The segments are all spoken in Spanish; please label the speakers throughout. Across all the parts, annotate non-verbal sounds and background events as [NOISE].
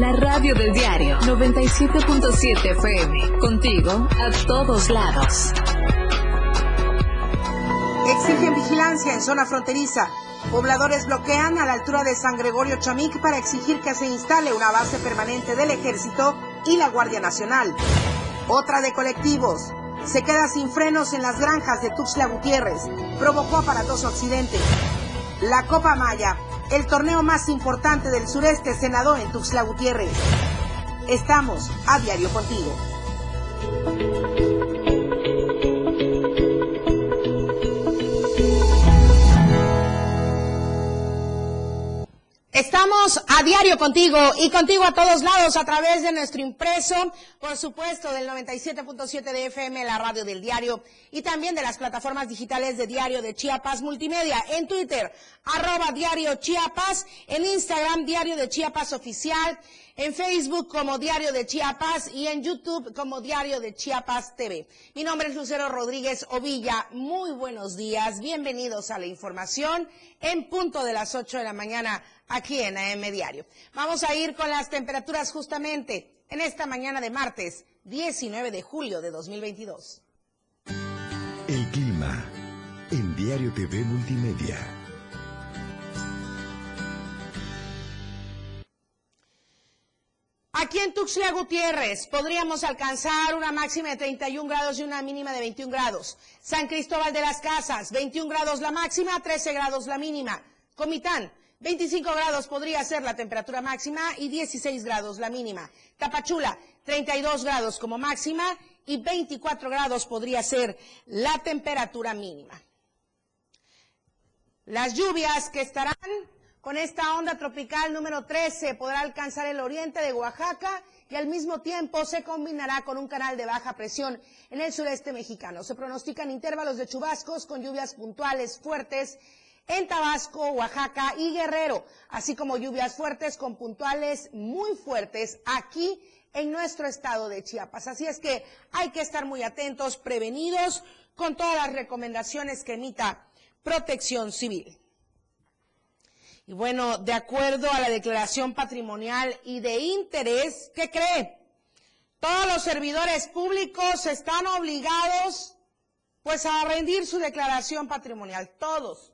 Speaker 1: la radio del diario 97.7 FM. Contigo a todos lados.
Speaker 2: Exigen vigilancia en zona fronteriza. Pobladores bloquean a la altura de San Gregorio Chamic para exigir que se instale una base permanente del ejército y la Guardia Nacional. Otra de colectivos. Se queda sin frenos en las granjas de Tuxtla Gutiérrez. Provocó aparatoso accidente. La Copa Maya, el torneo más importante del sureste, se nadó en Tuxtla Gutiérrez. Estamos a diario contigo. Estamos a diario contigo y contigo a todos lados a través de nuestro impreso, por supuesto del 97.7 de FM, la radio del diario y también de las plataformas digitales de Diario de Chiapas Multimedia, en Twitter, arroba Diario Chiapas, en Instagram, Diario de Chiapas Oficial, en Facebook como Diario de Chiapas y en YouTube como Diario de Chiapas TV. Mi nombre es Lucero Rodríguez Ovilla. Muy buenos días, bienvenidos a la información en punto de las 8 de la mañana aquí en AM Diario. Vamos a ir con las temperaturas justamente en esta mañana de martes 19 de julio de 2022.
Speaker 3: El clima en Diario TV Multimedia.
Speaker 2: Aquí en Tuxtla Gutiérrez podríamos alcanzar una máxima de 31 grados y una mínima de 21 grados. San Cristóbal de las Casas, 21 grados la máxima, 13 grados la mínima. Comitán, 25 grados podría ser la temperatura máxima y 16 grados la mínima. Tapachula, 32 grados como máxima y 24 grados podría ser la temperatura mínima. Las lluvias que estarán con esta onda tropical número 13 podrá alcanzar el oriente de Oaxaca y al mismo tiempo se combinará con un canal de baja presión en el sureste mexicano. Se pronostican intervalos de chubascos con lluvias puntuales fuertes en Tabasco, Oaxaca y Guerrero, así como lluvias fuertes con puntuales muy fuertes aquí en nuestro estado de Chiapas. Así es que hay que estar muy atentos, prevenidos con todas las recomendaciones que emita Protección Civil. Y bueno, de acuerdo a la declaración patrimonial y de interés, ¿qué cree? Todos los servidores públicos están obligados pues a rendir su declaración patrimonial, todos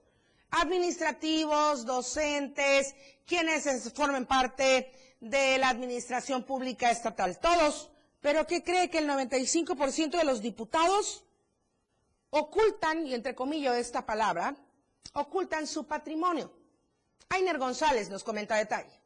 Speaker 2: administrativos, docentes, quienes formen parte de la administración pública estatal, todos. Pero ¿qué cree que el 95% de los diputados ocultan, y entre comillas esta palabra, ocultan su patrimonio? Ainer González nos comenta detalle.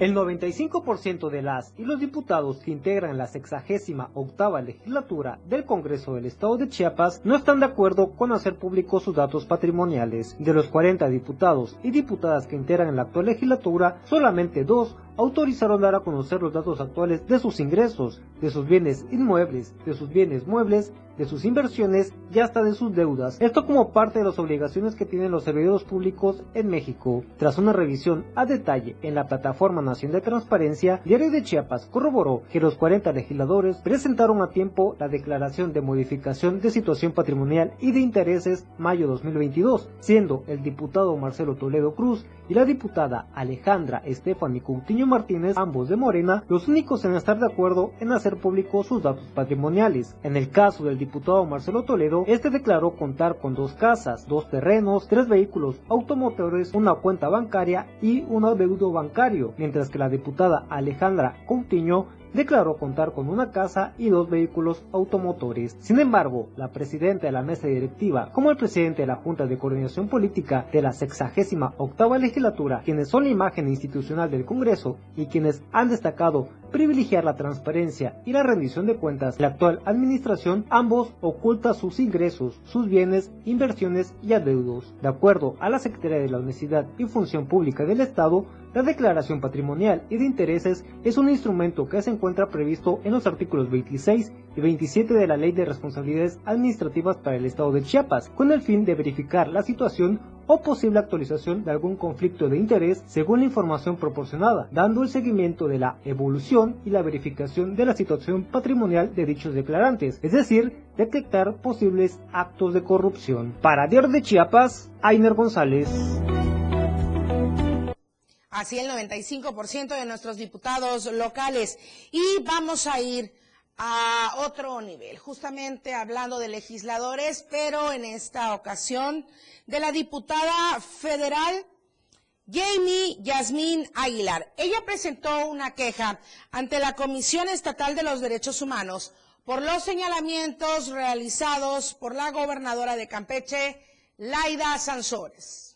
Speaker 4: El 95% de las y los diputados que integran la sexagésima octava legislatura del Congreso del Estado de Chiapas no están de acuerdo con hacer públicos sus datos patrimoniales. De los 40 diputados y diputadas que integran la actual legislatura, solamente dos autorizaron dar a conocer los datos actuales de sus ingresos, de sus bienes inmuebles, de sus bienes muebles, de sus inversiones y hasta de sus deudas. Esto como parte de las obligaciones que tienen los servidores públicos en México. Tras una revisión a detalle en la Plataforma Nacional de Transparencia, Diario de Chiapas corroboró que los 40 legisladores presentaron a tiempo la declaración de modificación de situación patrimonial y de intereses mayo 2022, siendo el diputado Marcelo Toledo Cruz y la diputada Alejandra Estefani Coutinho Martínez, ambos de Morena, los únicos en estar de acuerdo en hacer públicos sus datos patrimoniales. En el caso del diputado Marcelo Toledo, este declaró contar con dos casas, dos terrenos, tres vehículos automotores, una cuenta bancaria y un adeudo bancario, mientras que la diputada Alejandra Coutinho declaró contar con una casa y dos vehículos automotores. Sin embargo, la presidenta de la mesa directiva, como el presidente de la Junta de Coordinación Política de la 68 octava legislatura, quienes son la imagen institucional del Congreso y quienes han destacado privilegiar la transparencia y la rendición de cuentas, la actual administración ambos oculta sus ingresos, sus bienes, inversiones y adeudos. De acuerdo a la Secretaría de la Honestidad y Función Pública del Estado, la declaración patrimonial y de intereses es un instrumento que se encuentra previsto en los artículos 26 y 27 de la Ley de Responsabilidades Administrativas para el Estado de Chiapas, con el fin de verificar la situación o posible actualización de algún conflicto de interés según la información proporcionada, dando el seguimiento de la evolución y la verificación de la situación patrimonial de dichos declarantes, es decir, detectar posibles actos de corrupción. Para Diario de Chiapas, Ainer González.
Speaker 2: Así el 95% de nuestros diputados locales. Y vamos a ir a otro nivel, justamente hablando de legisladores, pero en esta ocasión de la diputada federal Jamie Yasmín Aguilar. Ella presentó una queja ante la Comisión Estatal de los Derechos Humanos por los señalamientos realizados por la gobernadora de Campeche, Laida Sansores.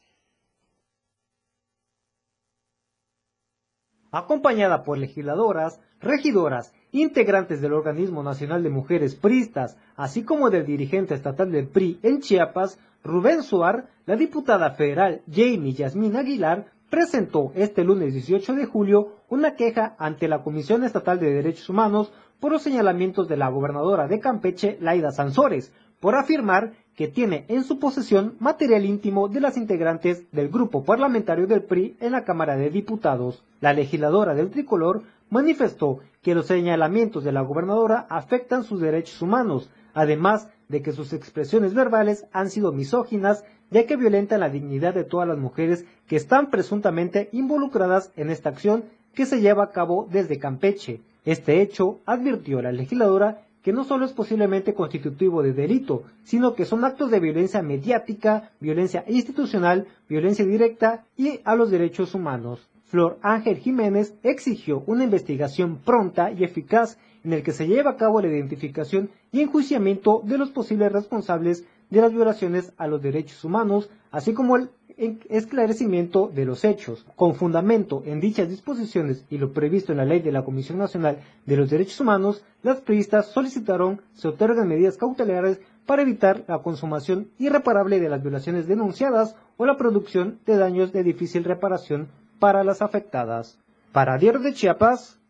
Speaker 4: Acompañada por legisladoras, regidoras, integrantes del Organismo Nacional de Mujeres Pristas, así como del dirigente estatal del PRI en Chiapas, Rubén Suar, la diputada federal Jamie Yasmín Aguilar presentó este lunes 18 de julio una queja ante la Comisión Estatal de Derechos Humanos por los señalamientos de la gobernadora de Campeche, Laida Sansores, por afirmar que tiene en su posesión material íntimo de las integrantes del grupo parlamentario del PRI en la Cámara de Diputados. La legisladora del tricolor manifestó que los señalamientos de la gobernadora afectan sus derechos humanos, además de que sus expresiones verbales han sido misóginas, ya que violentan la dignidad de todas las mujeres que están presuntamente involucradas en esta acción que se lleva a cabo desde Campeche. Este hecho, advirtió la legisladora, que no solo es posiblemente constitutivo de delito, sino que son actos de violencia mediática, violencia institucional, violencia directa y a los derechos humanos. Flor Ángel Jiménez exigió una investigación pronta y eficaz en el que se lleve a cabo la identificación y enjuiciamiento de los posibles responsables de las violaciones a los derechos humanos, así como el esclarecimiento de los hechos. Con fundamento en dichas disposiciones y lo previsto en la ley de la Comisión Nacional de los Derechos Humanos, las periodistas solicitaron se otorguen medidas cautelares para evitar la consumación irreparable de las violaciones denunciadas o la producción de daños de difícil reparación para las afectadas. Para Diario de Chiapas,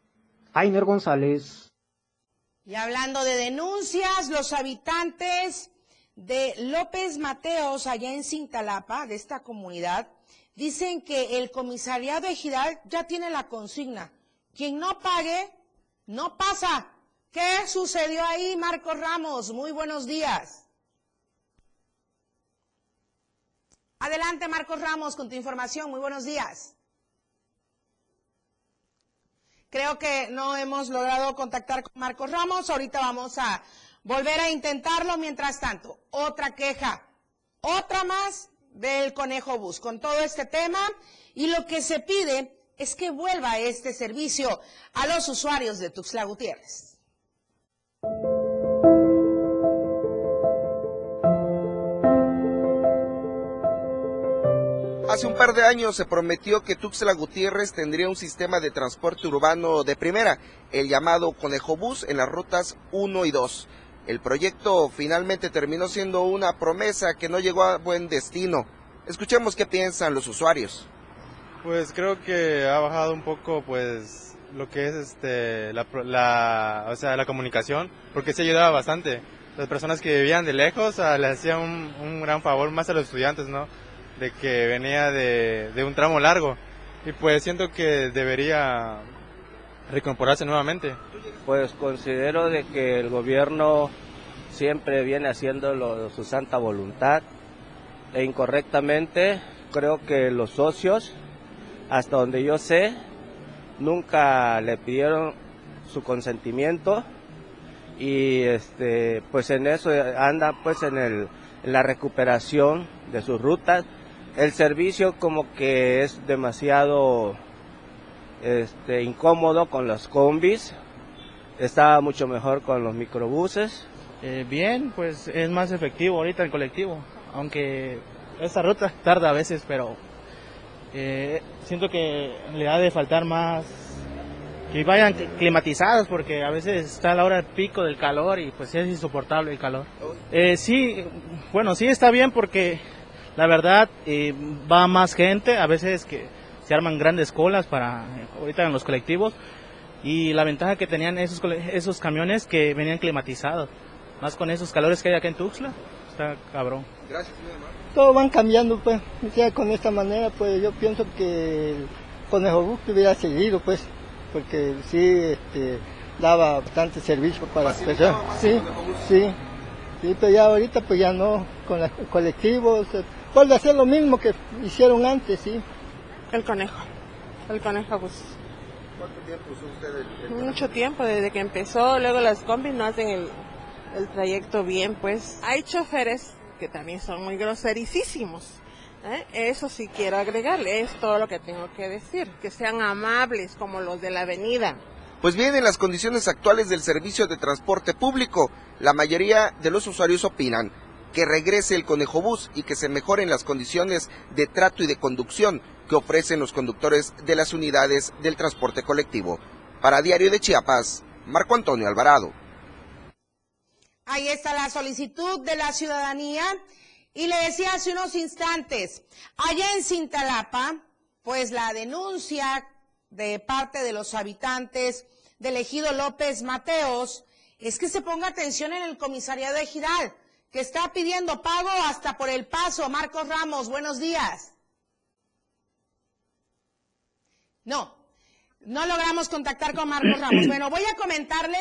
Speaker 4: Ainer González.
Speaker 2: Y hablando de denuncias, los habitantes de López Mateos, allá en Cintalapa, de esta comunidad, dicen que el comisariado ejidal ya tiene la consigna. Quien no pague, no pasa. ¿Qué sucedió ahí, Marcos Ramos? Muy buenos días. Adelante, Marcos Ramos, con tu información. Muy buenos días. Creo que no hemos logrado contactar con Marcos Ramos. Ahorita vamos a volver a intentarlo. Mientras tanto, otra queja, otra más del Conejo Bus con todo este tema. Y lo que se pide es que vuelva este servicio a los usuarios de Tuxtla Gutiérrez.
Speaker 5: Hace un par de años se prometió que Tuxtla Gutiérrez tendría un sistema de transporte urbano de primera, el llamado Conejo Bus en las rutas 1 y 2. El proyecto finalmente terminó siendo una promesa que no llegó a buen destino. Escuchemos qué piensan los usuarios.
Speaker 6: Pues creo que ha bajado un poco pues lo que es este la, o sea, la comunicación, porque se ayudaba bastante. Las personas que vivían de lejos le hacían un, un gran favor más a los estudiantes, ¿no? de que venía de, un tramo largo y pues siento que debería recomporarse nuevamente.
Speaker 7: Pues considero de que el gobierno siempre viene haciendo su santa voluntad e incorrectamente creo que los socios, hasta donde yo sé, nunca le pidieron su consentimiento y este pues en eso anda pues en el en la recuperación de sus rutas el servicio como que es demasiado este, incómodo con los combis, está mucho mejor con los microbuses.
Speaker 8: Eh, bien, pues es más efectivo ahorita el colectivo, aunque esa ruta tarda a veces, pero eh, siento que le ha de faltar más que vayan climatizados porque a veces está la hora del pico del calor y pues es insoportable el calor. Eh, sí, bueno, sí está bien porque la verdad eh, va más gente, a veces que se arman grandes colas para ahorita en los colectivos y la ventaja que tenían esos esos camiones que venían climatizados, más con esos calores que hay acá en Tuxtla. está cabrón.
Speaker 5: Gracias,
Speaker 9: Todo van cambiando, pues. Ya con esta manera, pues yo pienso que el Conejo Bus hubiera seguido, pues, porque sí este, daba bastante servicio para las personas. Sí, sí, sí, pero ya ahorita, pues ya no, con los colectivos, eh, vuelve a hacer lo mismo que hicieron antes, sí.
Speaker 10: El Conejo, el Conejo Bus.
Speaker 5: ¿Cuánto tiempo usó usted el, el
Speaker 10: Mucho tiempo, desde que empezó, luego las combis no hacen el, el trayecto bien, pues. Hay choferes que también son muy grosericísimos. ¿eh? Eso sí quiero agregarle, es todo lo que tengo que decir, que sean amables como los de la avenida.
Speaker 5: Pues bien, en las condiciones actuales del servicio de transporte público, la mayoría de los usuarios opinan que regrese el Conejo Bus y que se mejoren las condiciones de trato y de conducción que ofrecen los conductores de las unidades del transporte colectivo. Para Diario de Chiapas, Marco Antonio Alvarado.
Speaker 2: Ahí está la solicitud de la ciudadanía. Y le decía hace unos instantes, allá en Cintalapa, pues la denuncia de parte de los habitantes del ejido López Mateos es que se ponga atención en el comisariado de Giral, que está pidiendo pago hasta por el paso. Marcos Ramos, buenos días. No, no logramos contactar con Marcos Ramos. [CLEARS THROAT] Bueno, voy a comentarle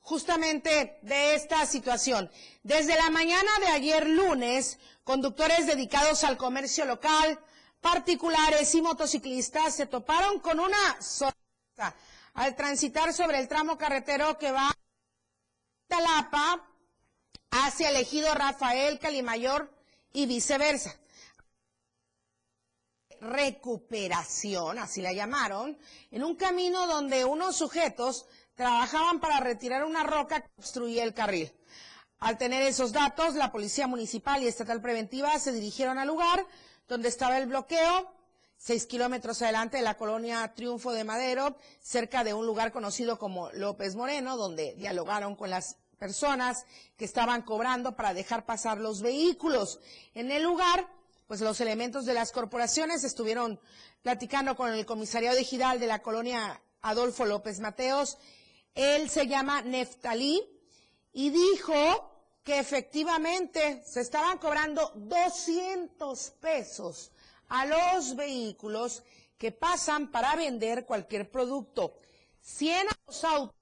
Speaker 2: justamente de esta situación. Desde la mañana de ayer lunes, conductores dedicados al comercio local, particulares y motociclistas se toparon con una sorpresa al transitar sobre el tramo carretero que va de Talapa hacia el ejido Rafael Calimayor y viceversa recuperación, así la llamaron, en un camino donde unos sujetos trabajaban para retirar una roca que obstruía el carril. Al tener esos datos, la Policía Municipal y Estatal Preventiva se dirigieron al lugar donde estaba el bloqueo, seis kilómetros adelante de la colonia Triunfo de Madero, cerca de un lugar conocido como López Moreno, donde dialogaron con las personas que estaban cobrando para dejar pasar los vehículos. En el lugar, pues los elementos de las corporaciones estuvieron platicando con el comisariado digital de la colonia Adolfo López Mateos él se llama Neftalí y dijo que efectivamente se estaban cobrando 200 pesos a los vehículos que pasan para vender cualquier producto. 100 a los autos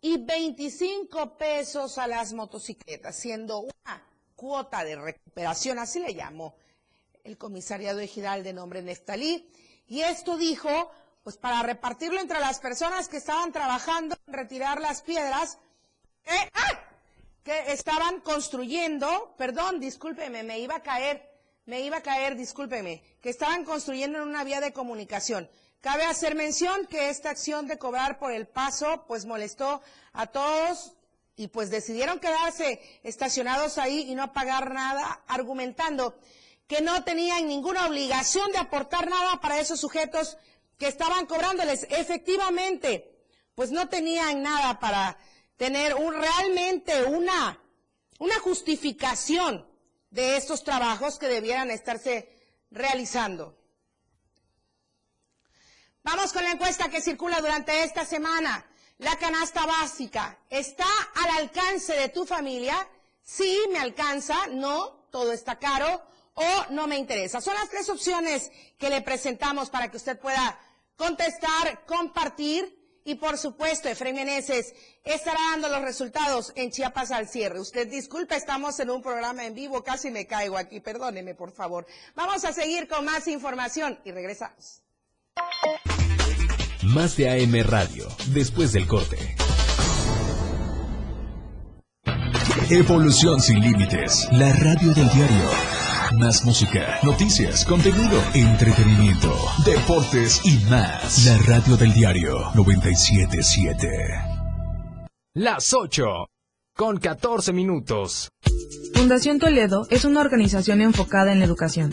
Speaker 2: y 25 pesos a las motocicletas, siendo una cuota de recuperación, así le llamó el comisariado ejidal de nombre Neftalí. Y esto dijo pues para repartirlo entre las personas que estaban trabajando en retirar las piedras ¡ah! que estaban construyendo, perdón, discúlpeme, me iba a caer, me iba a caer, discúlpeme, que estaban construyendo en una vía de comunicación. Cabe hacer mención que esta acción de cobrar por el paso, pues molestó a todos y pues decidieron quedarse estacionados ahí y no pagar nada, argumentando que no tenían ninguna obligación de aportar nada para esos sujetos que estaban cobrándoles. Efectivamente, pues no tenían nada para tener un, realmente una, una justificación de estos trabajos que debieran estarse realizando. Vamos con la encuesta que circula durante esta semana. La canasta básica está al alcance de tu familia. Sí, me alcanza. No, todo está caro. O no me interesa. Son las tres opciones que le presentamos para que usted pueda contestar, compartir y por supuesto Efraín Meneses estará dando los resultados en Chiapas al cierre. Usted disculpe, estamos en un programa en vivo, casi me caigo aquí, perdóneme por favor. Vamos a seguir con más información y regresamos.
Speaker 3: Más de AM Radio, después del corte. Evolución sin límites, la radio del diario. Más música, noticias, contenido, entretenimiento, deportes y más. La radio del diario 977.
Speaker 11: Las 8 con 14 minutos.
Speaker 12: Fundación Toledo es una organización enfocada en la educación.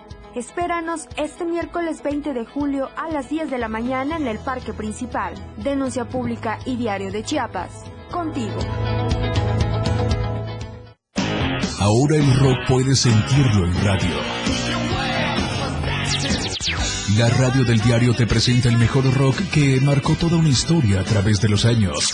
Speaker 13: Espéranos este miércoles 20 de julio a las 10 de la mañana en el Parque Principal. Denuncia Pública y Diario de Chiapas. Contigo.
Speaker 3: Ahora el rock puede sentirlo en radio. La radio del diario te presenta el mejor rock que marcó toda una historia a través de los años.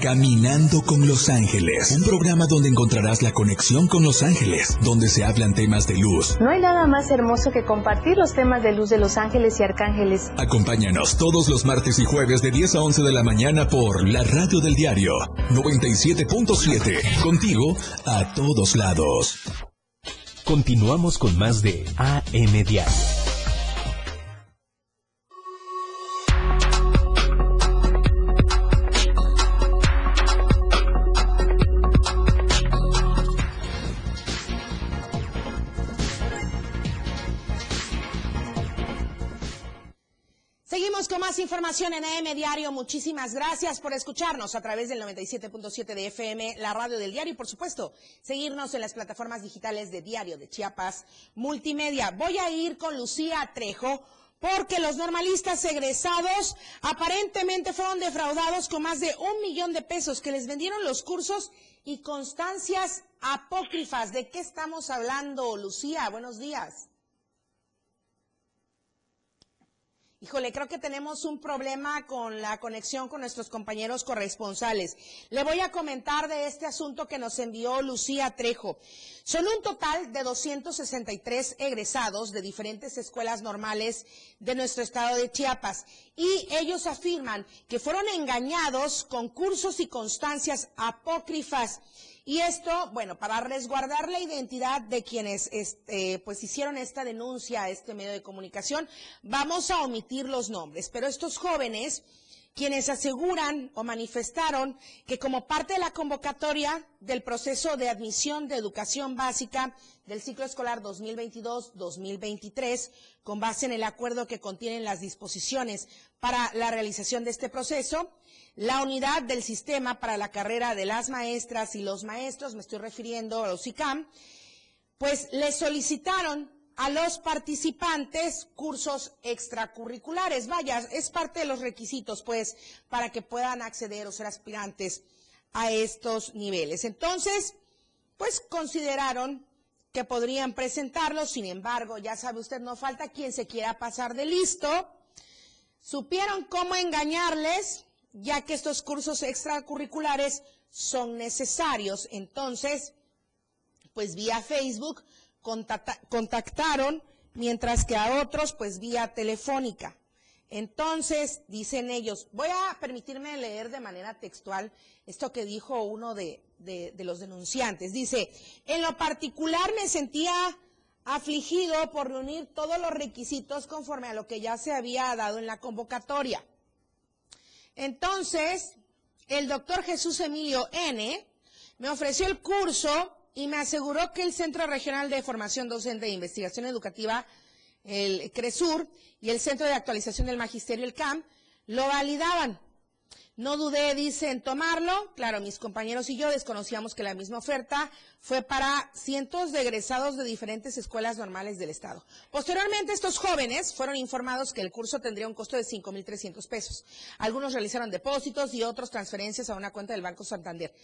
Speaker 3: Caminando con Los Ángeles, un programa donde encontrarás la conexión con Los Ángeles, donde se hablan temas de luz.
Speaker 14: No hay nada más hermoso que compartir los temas de luz de Los Ángeles y Arcángeles.
Speaker 3: Acompáñanos todos los martes y jueves de 10 a 11 de la mañana por la radio del diario 97.7, contigo a todos lados.
Speaker 11: Continuamos con más de AM Diario.
Speaker 2: Información en AM Diario. Muchísimas gracias por escucharnos a través del 97.7 de FM, la radio del diario y por supuesto seguirnos en las plataformas digitales de Diario de Chiapas Multimedia. Voy a ir con Lucía Trejo porque los normalistas egresados aparentemente fueron defraudados con más de un millón de pesos que les vendieron los cursos y constancias apócrifas. ¿De qué estamos hablando, Lucía? Buenos días. Híjole, creo que tenemos un problema con la conexión con nuestros compañeros corresponsales. Le voy a comentar de este asunto que nos envió Lucía Trejo. Son un total de 263 egresados de diferentes escuelas normales de nuestro estado de Chiapas y ellos afirman que fueron engañados con cursos y constancias apócrifas y esto, bueno, para resguardar la identidad de quienes este, pues hicieron esta denuncia a este medio de comunicación, vamos a omitir los nombres. Pero estos jóvenes, quienes aseguran o manifestaron que como parte de la convocatoria del proceso de admisión de educación básica del ciclo escolar 2022-2023, con base en el acuerdo que contienen las disposiciones para la realización de este proceso, la unidad del sistema para la carrera de las maestras y los maestros, me estoy refiriendo a los ICAM, pues le solicitaron a los participantes cursos extracurriculares. Vaya, es parte de los requisitos, pues, para que puedan acceder o ser aspirantes a estos niveles. Entonces, pues consideraron que podrían presentarlos, sin embargo, ya sabe usted, no falta quien se quiera pasar de listo. Supieron cómo engañarles, ya que estos cursos extracurriculares son necesarios. Entonces, pues vía Facebook contactaron, mientras que a otros, pues vía telefónica. Entonces, dicen ellos, voy a permitirme leer de manera textual esto que dijo uno de, de, de los denunciantes. Dice, en lo particular me sentía afligido por reunir todos los requisitos conforme a lo que ya se había dado en la convocatoria. Entonces, el doctor Jesús Emilio N. me ofreció el curso y me aseguró que el Centro Regional de Formación Docente e Investigación Educativa, el CRESUR, y el Centro de Actualización del Magisterio, el CAM, lo validaban. No dudé, dice, en tomarlo. Claro, mis compañeros y yo desconocíamos que la misma oferta fue para cientos de egresados de diferentes escuelas normales del Estado. Posteriormente, estos jóvenes fueron informados que el curso tendría un costo de 5.300 pesos. Algunos realizaron depósitos y otros transferencias a una cuenta del Banco Santander.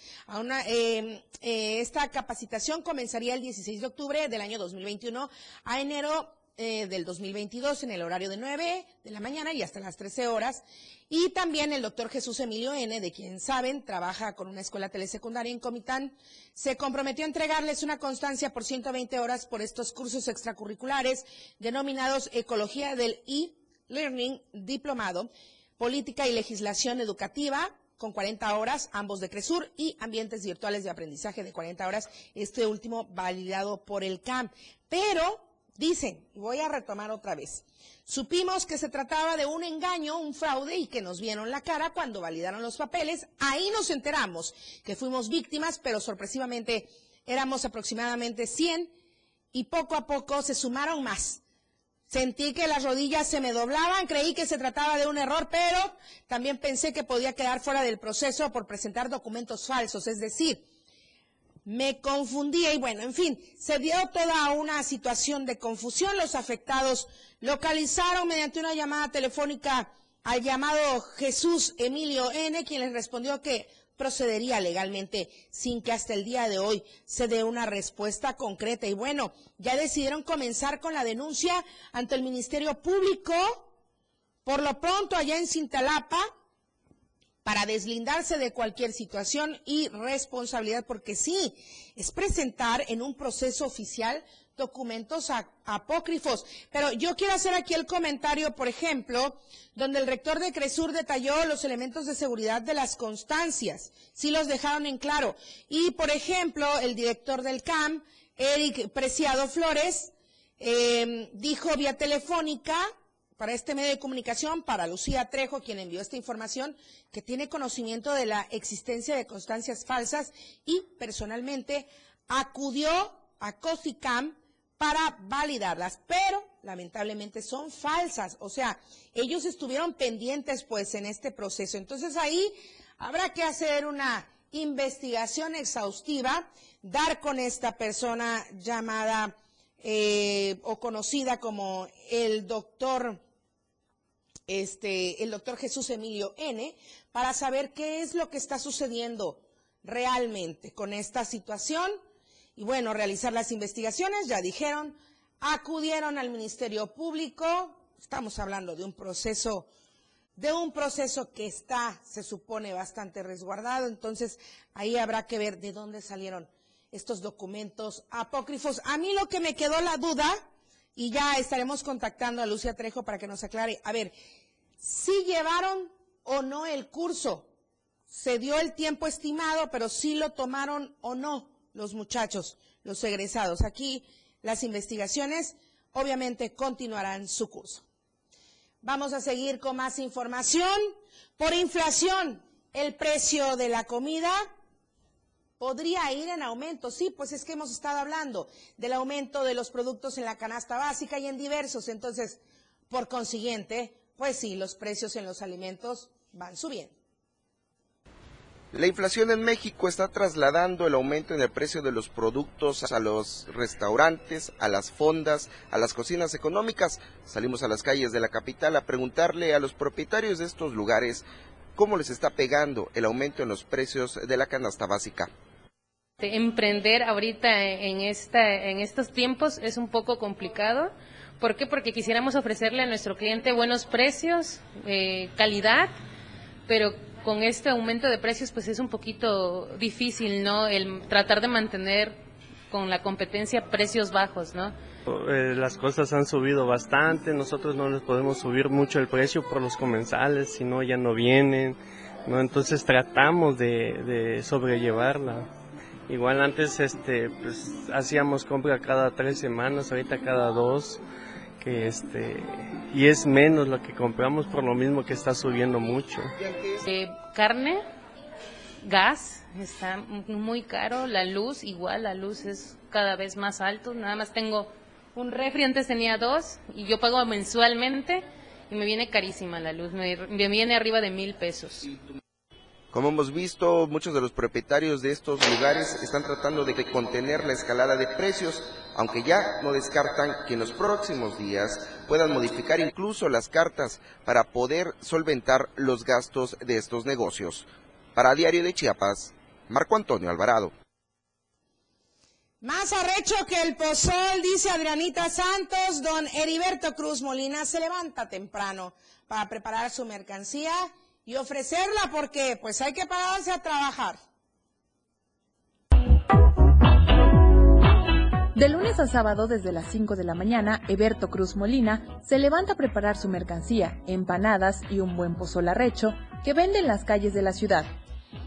Speaker 2: Eh, eh, esta capacitación comenzaría el 16 de octubre del año 2021 a enero eh, del 2022 en el horario de 9 de la mañana y hasta las 13 horas. Y también el doctor Jesús Emilio N., de quien saben, trabaja con una escuela telesecundaria en Comitán, se comprometió a entregarles una constancia por 120 horas por estos cursos extracurriculares denominados Ecología del e-Learning Diplomado, Política y Legislación Educativa, con 40 horas, ambos de Cresur, y ambientes virtuales de aprendizaje de 40 horas, este último validado por el CAM. Pero Dicen, voy a retomar otra vez, supimos que se trataba de un engaño, un fraude y que nos vieron la cara cuando validaron los papeles. Ahí nos enteramos que fuimos víctimas, pero sorpresivamente éramos aproximadamente 100 y poco a poco se sumaron más. Sentí que las rodillas se me doblaban, creí que se trataba de un error, pero también pensé que podía quedar fuera del proceso por presentar documentos falsos, es decir, me confundía y bueno, en fin, se dio toda una situación de confusión. Los afectados localizaron mediante una llamada telefónica al llamado Jesús Emilio N., quien les respondió que procedería legalmente sin que hasta el día de hoy se dé una respuesta concreta. Y bueno, ya decidieron comenzar con la denuncia ante el Ministerio Público. Por lo pronto, allá en Cintalapa, para deslindarse de cualquier situación y responsabilidad, porque sí, es presentar en un proceso oficial documentos apócrifos. Pero yo quiero hacer aquí el comentario, por ejemplo, donde el rector de Cresur detalló los elementos de seguridad de las constancias. Sí los dejaron en claro. Y, por ejemplo, el director del CAM, Eric Preciado Flores, eh, dijo vía telefónica para este medio de comunicación, para Lucía Trejo, quien envió esta información, que tiene conocimiento de la existencia de constancias falsas y personalmente acudió a COSICAM para validarlas, pero lamentablemente son falsas. O sea, ellos estuvieron pendientes pues en este proceso. Entonces ahí habrá que hacer una investigación exhaustiva, dar con esta persona llamada eh, o conocida como el doctor este, el doctor Jesús Emilio N., para saber qué es lo que está sucediendo realmente con esta situación y bueno, realizar las investigaciones, ya dijeron, acudieron al Ministerio Público, estamos hablando de un proceso de un proceso que está, se supone, bastante resguardado, entonces ahí habrá que ver de dónde salieron estos documentos apócrifos. A mí lo que me quedó la duda y ya estaremos contactando a Lucia Trejo para que nos aclare. A ver, si llevaron o no el curso, se dio el tiempo estimado, pero si lo tomaron o no los muchachos, los egresados. Aquí las investigaciones obviamente continuarán su curso. Vamos a seguir con más información. Por inflación, el precio de la comida podría ir en aumento. Sí, pues es que hemos estado hablando del aumento de los productos en la canasta básica y en diversos. Entonces, por consiguiente, pues sí, los precios en los alimentos van subiendo.
Speaker 5: La inflación en México está trasladando el aumento en el precio de los productos a los restaurantes, a las fondas, a las cocinas económicas. Salimos a las calles de la capital a preguntarle a los propietarios de estos lugares cómo les está pegando el aumento en los precios de la canasta básica.
Speaker 15: Emprender ahorita en, esta, en estos tiempos es un poco complicado. ¿Por qué? Porque quisiéramos ofrecerle a nuestro cliente buenos precios, eh, calidad, pero con este aumento de precios pues es un poquito difícil, ¿no? El tratar de mantener con la competencia precios bajos, ¿no?
Speaker 16: Eh, las cosas han subido bastante, nosotros no les podemos subir mucho el precio por los comensales, si no ya no vienen, ¿no? Entonces tratamos de sobrellevarla. Igual antes este pues hacíamos compra cada tres semanas, ahorita cada dos, que este y es menos lo que compramos por lo mismo que está subiendo mucho.
Speaker 15: Eh, carne, gas está muy caro, la luz igual, la luz es cada vez más alto. Nada más tengo un refri, antes tenía dos y yo pago mensualmente y me viene carísima la luz, me, me viene arriba de mil pesos.
Speaker 5: Como hemos visto, muchos de los propietarios de estos lugares están tratando de contener la escalada de precios, aunque ya no descartan que en los próximos días puedan modificar incluso las cartas para poder solventar los gastos de estos negocios. Para Diario de Chiapas, Marco Antonio Alvarado.
Speaker 2: Más arrecho que el pozol, dice Adrianita Santos, don Heriberto Cruz Molina se levanta temprano para preparar su mercancía y ofrecerla porque pues hay que pararse a trabajar.
Speaker 17: De lunes a sábado desde las 5 de la mañana, Eberto Cruz Molina se levanta a preparar su mercancía, empanadas y un buen pozol arrecho que vende en las calles de la ciudad.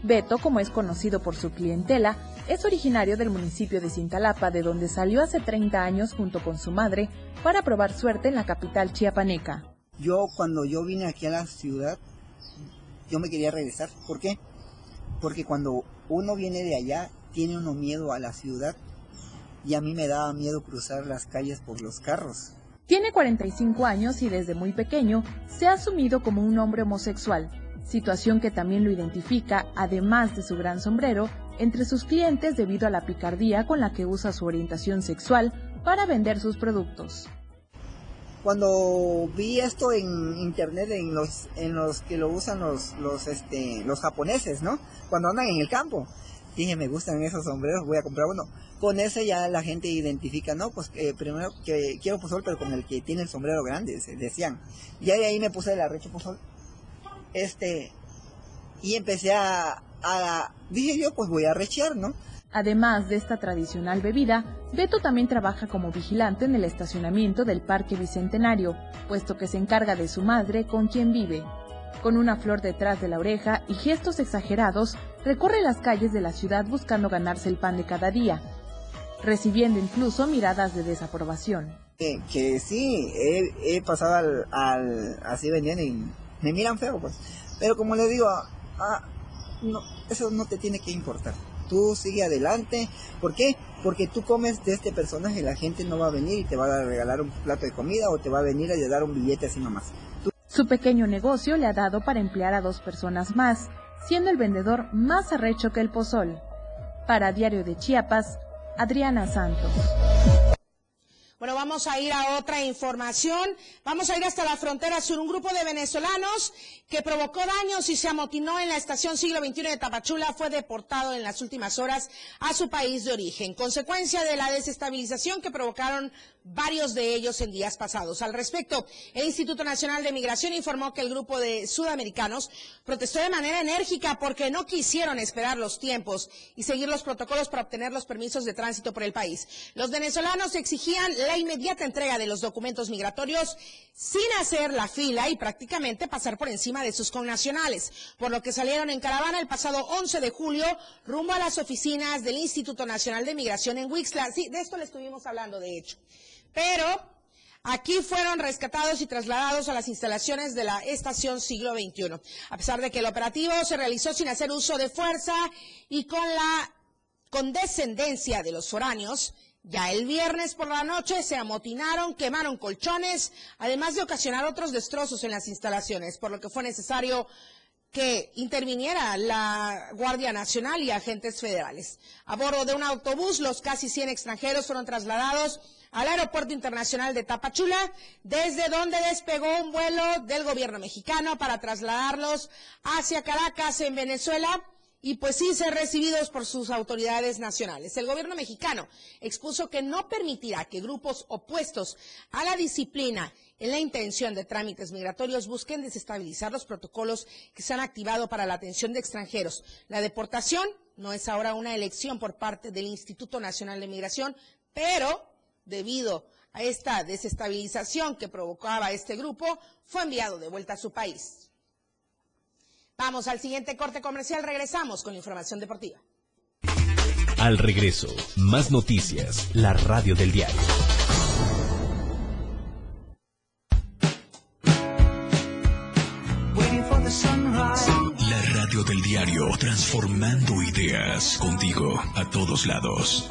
Speaker 17: Beto, como es conocido por su clientela, es originario del municipio de Cintalapa, de donde salió hace 30 años junto con su madre para probar suerte en la capital chiapaneca.
Speaker 18: Yo cuando yo vine aquí a la ciudad yo me quería regresar. ¿Por qué? Porque cuando uno viene de allá, tiene uno miedo a la ciudad y a mí me daba miedo cruzar las calles por los carros.
Speaker 17: Tiene 45 años y desde muy pequeño se ha asumido como un hombre homosexual, situación que también lo identifica, además de su gran sombrero, entre sus clientes debido a la picardía con la que usa su orientación sexual para vender sus productos
Speaker 18: cuando vi esto en internet en los en los que lo usan los los este los japoneses no cuando andan en el campo. Dije me gustan esos sombreros voy a comprar uno con ese ya la gente identifica no pues eh, primero que quiero pozol pero con el que tiene el sombrero grande decían. Y ahí, ahí me puse el arrecho pozol. Este y empecé a, dije yo pues voy a arrechear no
Speaker 17: Además de esta tradicional bebida, Beto también trabaja como vigilante en el estacionamiento del Parque Bicentenario, puesto que se encarga de su madre con quien vive. Con una flor detrás de la oreja y gestos exagerados, recorre las calles de la ciudad buscando ganarse el pan de cada día, recibiendo incluso miradas de desaprobación.
Speaker 18: que sí, he, pasado al, así vendiendo y me miran feo, pues. Pero como le digo, ah, eso no te tiene que importar tú sigue adelante. ¿Por qué? Porque tú comes de este personaje, la gente no va a venir y te va a regalar un plato de comida o te va a venir a dar un billete así nomás.
Speaker 17: Su pequeño negocio le ha dado para emplear a dos personas más, siendo el vendedor más arrecho que el pozol. Para Diario de Chiapas, Adriana Santos.
Speaker 2: Bueno, vamos a ir a otra información. Vamos a ir hasta la frontera sur. Un grupo de venezolanos que provocó daños y se amotinó en la estación siglo XXI de Tapachula fue deportado en las últimas horas a su país de origen, consecuencia de la desestabilización que provocaron varios de ellos en días pasados. Al respecto, el Instituto Nacional de Migración informó que el grupo de sudamericanos protestó de manera enérgica porque no quisieron esperar los tiempos y seguir los protocolos para obtener los permisos de tránsito por el país. Los venezolanos exigían la inmediata entrega de los documentos migratorios sin hacer la fila y prácticamente pasar por encima de sus connacionales, por lo que salieron en caravana el pasado 11 de julio rumbo a las oficinas del Instituto Nacional de Migración en Wixla. Sí, de esto le estuvimos hablando, de hecho. Pero Aquí fueron rescatados y trasladados a las instalaciones de la estación siglo XXI. A pesar de que el operativo se realizó sin hacer uso de fuerza y con la condescendencia de los foráneos, ya el viernes por la noche se amotinaron, quemaron colchones, además de ocasionar otros destrozos en las instalaciones, por lo que fue necesario que interviniera la Guardia Nacional y agentes federales. A bordo de un autobús, los casi 100 extranjeros fueron trasladados al Aeropuerto Internacional de Tapachula, desde donde despegó un vuelo del gobierno mexicano para trasladarlos hacia Caracas, en Venezuela, y pues sí ser recibidos por sus autoridades nacionales. El gobierno mexicano expuso que no permitirá que grupos opuestos a la disciplina en la intención de trámites migratorios busquen desestabilizar los protocolos que se han activado para la atención de extranjeros. La deportación no es ahora una elección por parte del Instituto Nacional de Migración, pero debido a esta desestabilización que provocaba este grupo, fue enviado de vuelta a su país. Vamos al siguiente corte comercial, regresamos con la información deportiva.
Speaker 11: Al regreso, más noticias, la radio del diario. La radio del diario, transformando ideas contigo a todos lados.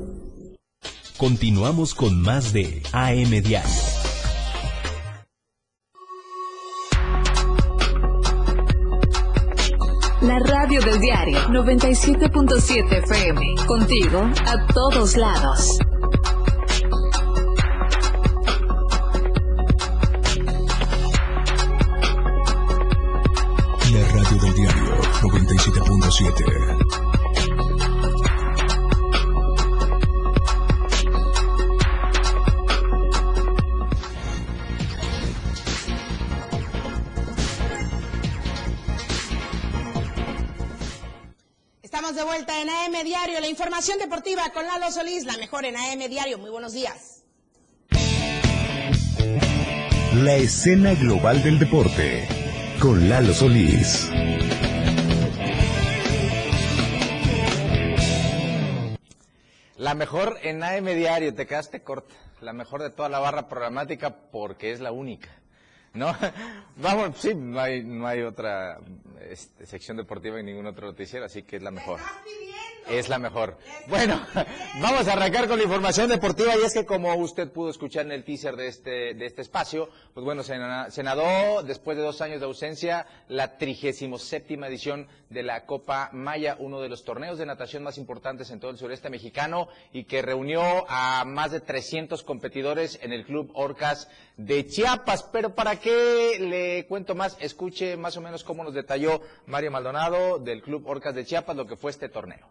Speaker 11: Continuamos con más de AM Diario.
Speaker 1: La radio del diario 97.7 FM. Contigo a todos lados.
Speaker 2: Información deportiva con Lalo Solís, la mejor en AM Diario. Muy buenos días.
Speaker 19: La escena global del deporte con Lalo Solís.
Speaker 20: La mejor en AM Diario, te quedaste corta. La mejor de toda la barra programática porque es la única. ¿No? [LAUGHS] Vamos, sí, no hay, no hay otra este, sección deportiva en ningún otro noticiero, así que es la mejor. Es la mejor. Bueno, [LAUGHS] vamos a arrancar con la información deportiva y es que como usted pudo escuchar en el teaser de este, de este espacio, pues bueno, se, na- se nadó después de dos años de ausencia la 37 edición de la Copa Maya, uno de los torneos de natación más importantes en todo el sureste mexicano y que reunió a más de 300 competidores en el Club Orcas de Chiapas. Pero para qué le cuento más, escuche más o menos cómo nos detalló Mario Maldonado del Club Orcas de Chiapas lo que fue este torneo.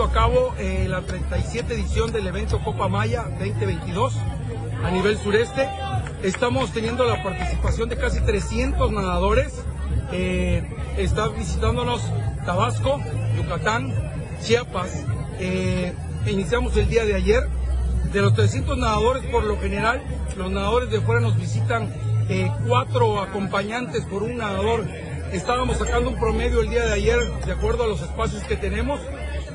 Speaker 21: A cabo eh, la 37 edición del evento Copa Maya 2022 a nivel sureste. Estamos teniendo la participación de casi 300 nadadores. Eh, está visitándonos Tabasco, Yucatán, Chiapas. Eh, iniciamos el día de ayer. De los 300 nadadores, por lo general, los nadadores de fuera nos visitan eh, cuatro acompañantes por un nadador. Estábamos sacando un promedio el día de ayer, de acuerdo a los espacios que tenemos,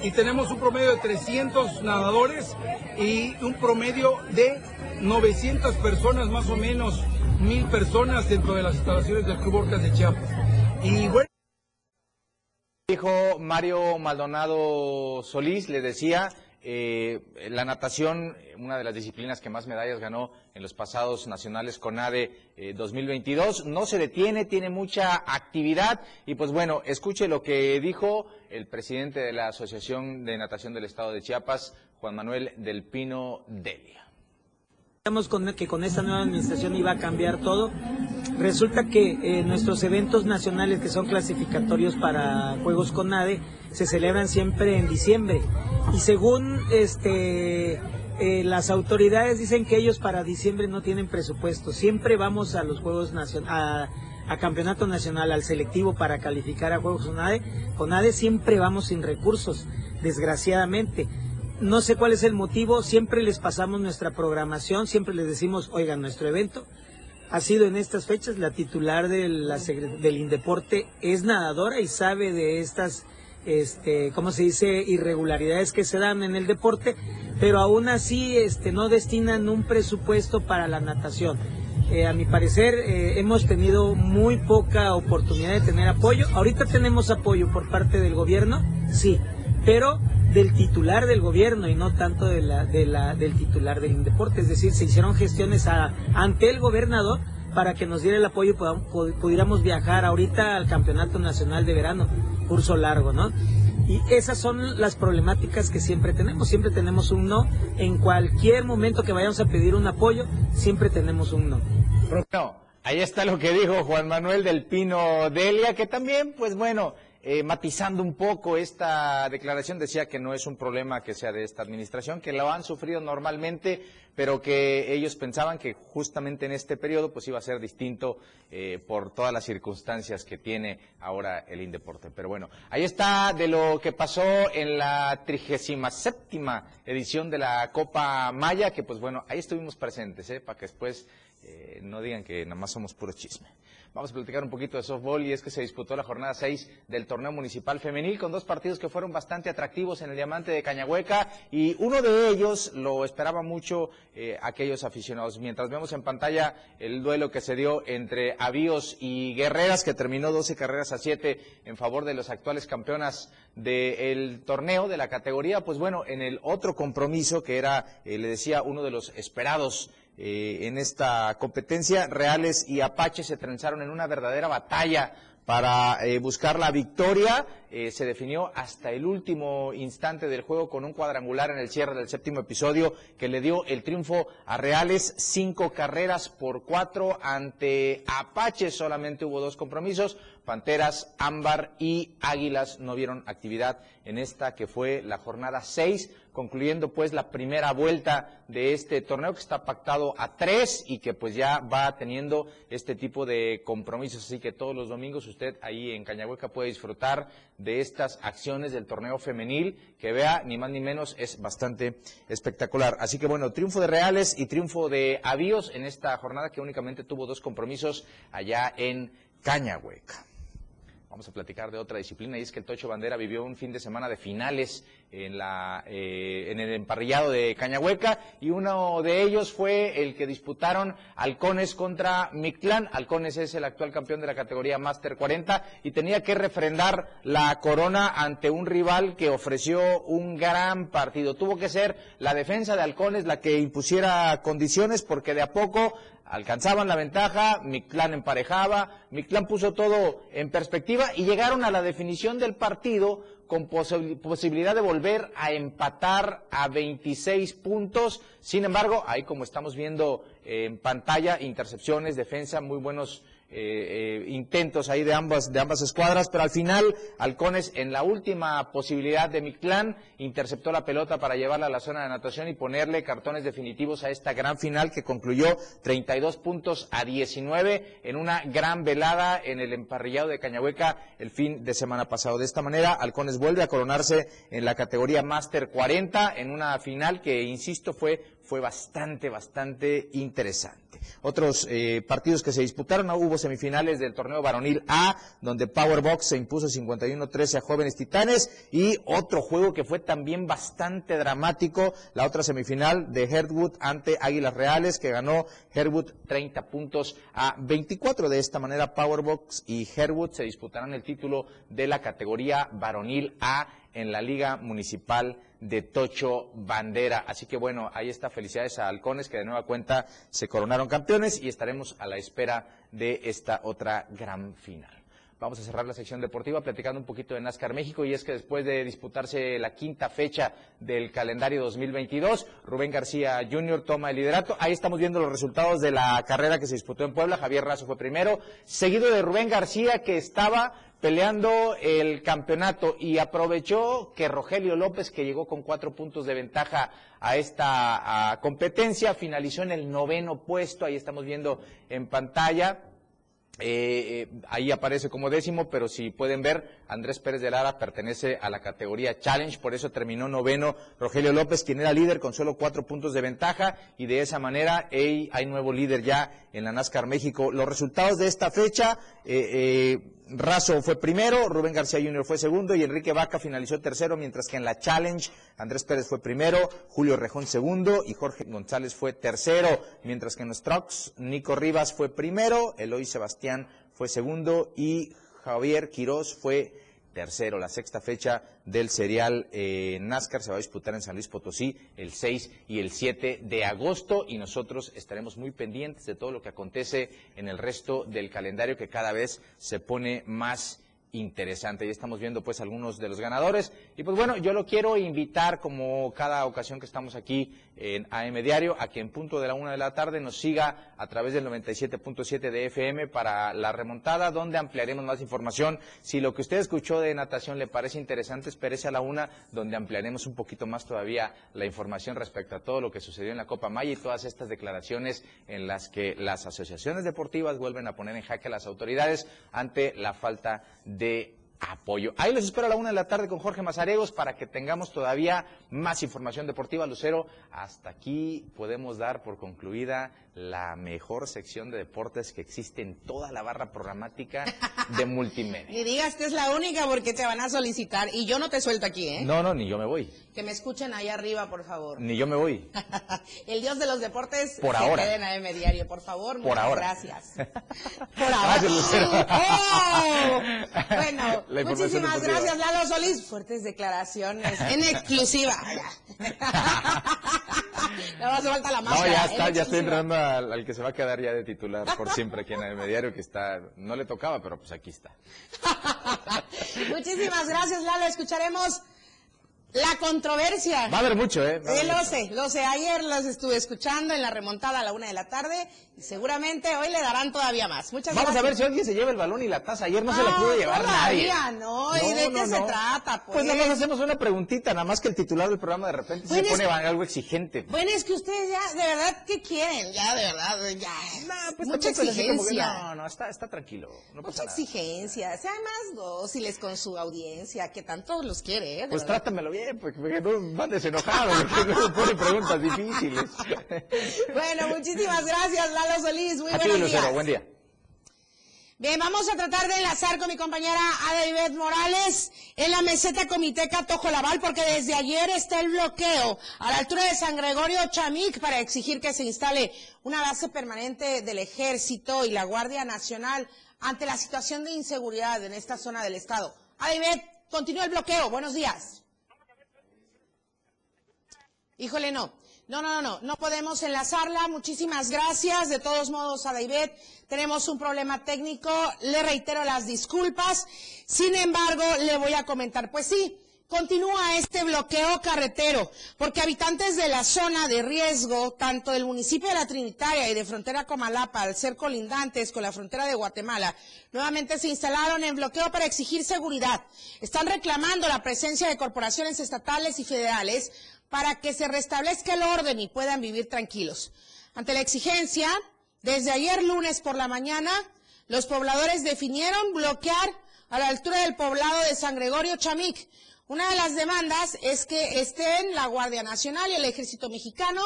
Speaker 21: y tenemos un promedio de 300 nadadores y un promedio de 900 personas, más o menos, mil personas dentro de las instalaciones del Club Orcas de Chiapas. Y bueno,
Speaker 20: Dijo Mario Maldonado Solís, le decía, eh, la natación, una de las disciplinas que más medallas ganó en los pasados nacionales CONADE eh, 2022, no se detiene, tiene mucha actividad y pues bueno, escuche lo que dijo el presidente de la Asociación de Natación del Estado de Chiapas, Juan Manuel del Pino Delia.
Speaker 22: Que con esta nueva administración iba a cambiar todo. Resulta que eh, nuestros eventos nacionales que son clasificatorios para Juegos con NADE se celebran siempre en diciembre. Y según este eh, las autoridades dicen que ellos para diciembre no tienen presupuesto. Siempre vamos a los Juegos Nacionales, a, Campeonato Nacional, al selectivo para calificar a Juegos con ADE. Con ADE siempre vamos sin recursos, desgraciadamente. No sé cuál es el motivo, siempre les pasamos nuestra programación, siempre les decimos, oigan, nuestro evento ha sido en estas fechas, la titular de la, del Indeporte es nadadora y sabe de estas, este, ¿cómo se dice?, irregularidades que se dan en el deporte, pero aún así este, no destinan un presupuesto para la natación. Eh, a mi parecer eh, hemos tenido muy poca oportunidad de tener apoyo. Ahorita tenemos apoyo por parte del gobierno, sí, pero del titular del gobierno y no tanto de la, de la, del titular del Indeporte. Es decir, se hicieron gestiones ante el gobernador para que nos diera el apoyo y pudiéramos viajar ahorita al Campeonato Nacional de Verano, curso largo, ¿no? Y esas son las problemáticas que siempre tenemos. Siempre tenemos un no. En cualquier momento que vayamos a pedir un apoyo, siempre tenemos un no.
Speaker 20: No, ahí está lo que dijo Juan Manuel del Pino Delia, que también, pues bueno, eh, matizando un poco esta declaración, decía que no es un problema que sea de esta administración, que lo han sufrido normalmente, pero que ellos pensaban que justamente en este periodo pues iba a ser distinto eh, por todas las circunstancias que tiene ahora el Indeporte. Pero bueno, ahí está de lo que pasó en la 37 edición de la Copa Maya, que pues bueno, ahí estuvimos presentes, ¿eh? para que después no digan que nada más somos puro chisme. Vamos a platicar un poquito de softball y es que se disputó la jornada 6 del torneo municipal femenil con dos partidos que fueron bastante atractivos en el Diamante de Cañahueca y uno de ellos lo esperaba mucho eh, aquellos aficionados. Mientras vemos en pantalla el duelo que se dio entre Avíos y Guerreras que terminó 12 carreras a 7 en favor de los actuales campeonas del torneo de la categoría, pues bueno, en el otro compromiso que era, eh, le decía, uno de los esperados eh, en esta competencia. Reales y Apache se trenzaron en una verdadera batalla para eh, buscar la victoria. Eh, se definió hasta el último instante del juego con un cuadrangular en el cierre del séptimo episodio que le dio el triunfo a Reales, cinco carreras por cuatro ante Apache. Solamente hubo dos compromisos. Panteras, Ámbar y Águilas no vieron actividad en esta que fue la jornada seis concluyendo pues la primera vuelta de este torneo que está pactado a tres y que pues ya va teniendo este tipo de compromisos. Así que todos los domingos usted ahí en Cañahueca puede disfrutar de estas acciones del torneo femenil que vea ni más ni menos es bastante espectacular. Así que bueno, triunfo de Reales y triunfo de Avíos en esta jornada que únicamente tuvo dos compromisos allá en Cañahueca. Vamos a platicar de otra disciplina y es que el Tocho Bandera vivió un fin de semana de finales en, la, eh, en el emparrillado de Cañahueca y uno de ellos fue el que disputaron Halcones contra Mictlán. Halcones es el actual campeón de la categoría Master 40 y tenía que refrendar la corona ante un rival que ofreció un gran partido. Tuvo que ser la defensa de Halcones la que impusiera condiciones porque de a poco alcanzaban la ventaja, Mictlán emparejaba, Mictlán puso todo en perspectiva y llegaron a la definición del partido con posibilidad de volver a empatar a 26 puntos. Sin embargo, ahí como estamos viendo en pantalla, intercepciones, defensa, muy buenos eh, eh, intentos ahí de ambas, de ambas escuadras, pero al final Halcones en la última posibilidad de Mictlán interceptó la pelota para llevarla a la zona de natación y ponerle cartones definitivos a esta gran final que concluyó 32 puntos a 19 en una gran velada en el emparrillado de Cañahueca el fin de semana pasado. De esta manera, Halcones vuelve a coronarse en la categoría Master 40 en una final que, insisto, fue, fue bastante, bastante interesante. Otros eh, partidos que se disputaron, hubo semifinales del torneo varonil A, donde Powerbox se impuso 51-13 a Jóvenes Titanes, y otro juego que fue también bastante dramático, la otra semifinal de Herdwood ante Águilas Reales, que ganó Herdwood 30 puntos a 24. De esta manera, Powerbox y Herdwood se disputarán el título de la categoría varonil A en la Liga Municipal de Tocho Bandera. Así que bueno, ahí está. Felicidades a Halcones que de nueva cuenta se coronaron campeones y estaremos a la espera de esta otra gran final. Vamos a cerrar la sección deportiva platicando un poquito de NASCAR México y es que después de disputarse la quinta fecha del calendario 2022, Rubén García Jr. toma el liderato. Ahí estamos viendo los resultados de la carrera que se disputó en Puebla. Javier Razo fue primero, seguido de Rubén García que estaba peleando el campeonato y aprovechó que Rogelio López, que llegó con cuatro puntos de ventaja a esta competencia, finalizó en el noveno puesto. Ahí estamos viendo en pantalla. Eh, eh, ahí aparece como décimo, pero si pueden ver, Andrés Pérez de Lara pertenece a la categoría Challenge, por eso terminó noveno Rogelio López, quien era líder con solo cuatro puntos de ventaja, y de esa manera hay, nuevo líder ya en la NASCAR México. Los resultados de esta fecha, eh, Razo fue primero, Rubén García Jr. fue segundo y Enrique Vaca finalizó tercero, mientras que en la Challenge Andrés Pérez fue primero, Julio Rejón segundo y Jorge González fue tercero, mientras que en los Trucks Nico Rivas fue primero, Eloy Sebastián fue segundo y Javier Quirós fue tercero. La sexta fecha del serial eh, NASCAR se va a disputar en San Luis Potosí el 6 y el 7 de agosto y nosotros estaremos muy pendientes de todo lo que acontece en el resto del calendario que cada vez se pone más interesante. Ya estamos viendo pues algunos de los ganadores. Y pues bueno, yo lo quiero invitar como cada ocasión que estamos aquí en AM Diario a que en punto de la una de la tarde nos siga a través del 97.7 de FM para la remontada donde ampliaremos más información. Si lo que usted escuchó de natación le parece interesante, espérese a la una donde ampliaremos un poquito más todavía la información respecto a todo lo que sucedió en la Copa Maya y todas estas declaraciones en las que las asociaciones deportivas vuelven a poner en jaque a las autoridades ante la falta de apoyo. Ahí los espero a la una de la tarde con Jorge Mazaregos para que tengamos todavía más información deportiva, Lucero. Hasta aquí podemos dar por concluida la mejor sección de deportes que existe en toda la barra programática de [LAUGHS] multimedia.
Speaker 2: Ni digas que es la única porque te van a solicitar y yo no te suelto aquí, ¿eh?
Speaker 20: No, no, ni yo me voy.
Speaker 2: Que me escuchen ahí arriba, por favor.
Speaker 20: Ni yo me voy. [LAUGHS]
Speaker 2: El dios de los deportes.
Speaker 20: Por ahora.
Speaker 2: queden a M Diario, por favor.
Speaker 20: Por
Speaker 2: muchas
Speaker 20: ahora.
Speaker 2: Gracias. [LAUGHS] Por ahora.
Speaker 20: Gracias, Lucero.
Speaker 2: ¡Oh! Bueno,
Speaker 20: La información
Speaker 2: muchísimas
Speaker 20: deportiva.
Speaker 2: gracias, Lalo Solís. Fuertes declaraciones [LAUGHS] en exclusiva. [LAUGHS] Nada más falta la
Speaker 20: No,
Speaker 2: máscara.
Speaker 20: ya está, ya estoy entrando al, al que se va a quedar ya de titular por siempre aquí en el mediario que está, no le tocaba, pero pues aquí está. [LAUGHS]
Speaker 2: Muchísimas gracias, Lalo. Escucharemos la controversia.
Speaker 20: Va a haber mucho, ¿eh? Va
Speaker 2: Eh,
Speaker 20: haber
Speaker 2: lo
Speaker 20: mucho.
Speaker 2: sé, lo sé. Ayer los estuve escuchando en la remontada a la una de la tarde seguramente hoy le darán todavía más. Muchas
Speaker 20: Vamos a ver
Speaker 2: gracias.
Speaker 20: si alguien se lleva el balón y la taza. Ayer no se la
Speaker 2: Ah,
Speaker 20: pudo llevar nadie.
Speaker 2: todavía no. ¿Y de qué se trata, pues?
Speaker 20: Pues nada más hacemos una preguntita, nada más que el titular del programa de repente
Speaker 2: Bueno,
Speaker 20: se pone algo exigente.
Speaker 2: Bueno, es que ustedes ya, de verdad, ¿qué quieren? Ya, de verdad, ya.
Speaker 20: pues
Speaker 2: Mucha
Speaker 20: como que
Speaker 2: exigencia.
Speaker 20: no, no, está, está tranquilo. No
Speaker 2: Mucha
Speaker 20: pasa nada.
Speaker 2: exigencia. Sean más dóciles con su audiencia, que tanto los quiere, ¿eh?
Speaker 20: Pues
Speaker 2: verdad.
Speaker 20: trátamelo bien, porque, porque no mandes enojado, [LAUGHS] porque luego pone preguntas difíciles.
Speaker 2: Bueno, muchísimas gracias, Lalo Solís. Muy buenos
Speaker 20: Lucero,
Speaker 2: días.
Speaker 20: buen día.
Speaker 2: Bien, vamos a tratar de enlazar con mi compañera Adaibet Morales en la meseta Comiteca Tojolabal, porque desde ayer está el bloqueo a la altura de San Gregorio Chamic para exigir que se instale una base permanente del Ejército y la Guardia Nacional ante la situación de inseguridad en esta zona del Estado. Adaibet, continúa el bloqueo. Buenos días. Híjole, no. No, no, no, no, podemos enlazarla. Muchísimas gracias. De todos modos, Adaibet, tenemos un problema técnico. Le reitero las disculpas. Sin embargo, le voy a comentar. Pues sí, continúa este bloqueo carretero, porque habitantes de la zona de riesgo, tanto del municipio de La Trinitaria y de frontera Comalapa, al ser colindantes con la frontera de Guatemala, nuevamente se instalaron en bloqueo para exigir seguridad. Están reclamando la presencia de corporaciones estatales y federales para que se restablezca el orden y puedan vivir tranquilos. Ante la exigencia, desde ayer lunes por la mañana, los pobladores definieron bloquear a la altura del poblado de San Gregorio Chamic. Una de las demandas es que estén la Guardia Nacional y el Ejército Mexicano,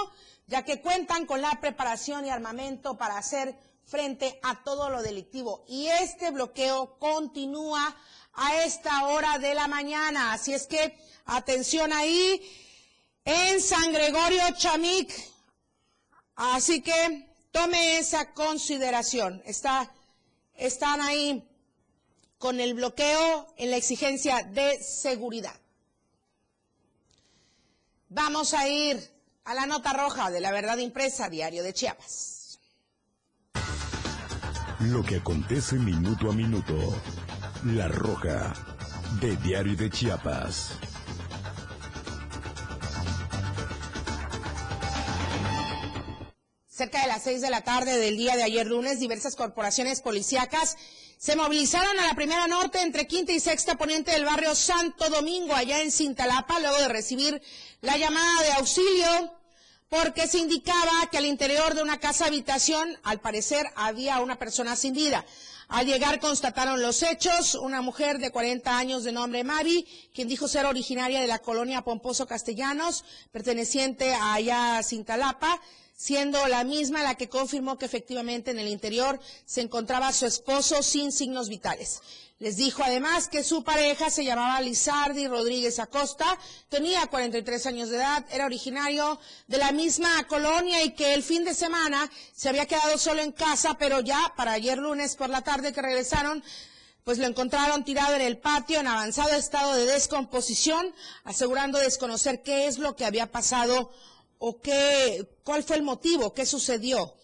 Speaker 2: ya que cuentan con la preparación y armamento para hacer frente a todo lo delictivo. Y este bloqueo continúa a esta hora de la mañana. Así es que atención ahí en San Gregorio Chamic. Así que tome esa consideración. Está, están ahí con el bloqueo en la exigencia de seguridad. Vamos a ir a la nota roja de la verdad impresa, Diario de Chiapas.
Speaker 19: Lo que acontece minuto a minuto. La Roja, de Diario de Chiapas.
Speaker 2: Cerca de las seis de la tarde del día de ayer lunes, diversas corporaciones policíacas se movilizaron a la primera norte entre quinta y sexta poniente del barrio Santo Domingo, allá en Cintalapa, luego de recibir la llamada de auxilio porque se indicaba que al interior de una casa habitación, al parecer, había una persona sin vida. Al llegar constataron los hechos, una mujer de 40 años de nombre Mavi, quien dijo ser originaria de la colonia Pomposo Castellanos, perteneciente a allá Cintalapa, siendo la misma la que confirmó que efectivamente en el interior se encontraba su esposo sin signos vitales. Les dijo además que su pareja se llamaba Lizardi Rodríguez Acosta, tenía 43 años de edad, era originario de la misma colonia y que el fin de semana se había quedado solo en casa, pero ya para ayer lunes por la tarde que regresaron, pues lo encontraron tirado en el patio en avanzado estado de descomposición, asegurando desconocer qué es lo que había pasado o qué, cuál fue el motivo, qué sucedió.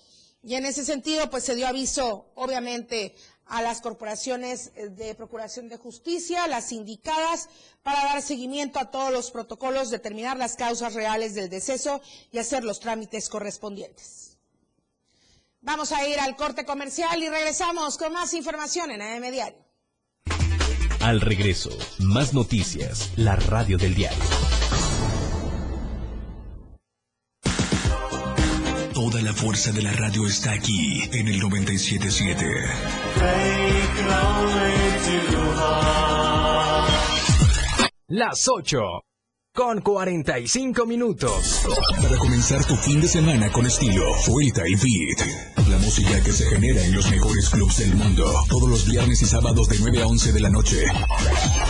Speaker 2: Y en ese sentido, pues se dio aviso, obviamente, a las corporaciones eh, de Procuración de Justicia, las indicadas, para dar seguimiento a todos los protocolos, determinar las causas reales del deceso y hacer los trámites correspondientes. Vamos a ir al corte comercial y regresamos con más información en AM Diario.
Speaker 11: Al regreso, más noticias, la radio del diario.
Speaker 3: Toda la fuerza de la radio está aquí en el 977.
Speaker 23: Las 8 con 45 minutos.
Speaker 3: Para comenzar tu fin de semana con estilo, Vuelta el Beat. Música que se genera en los mejores clubs del mundo. Todos los viernes y sábados de 9 a 11 de la noche.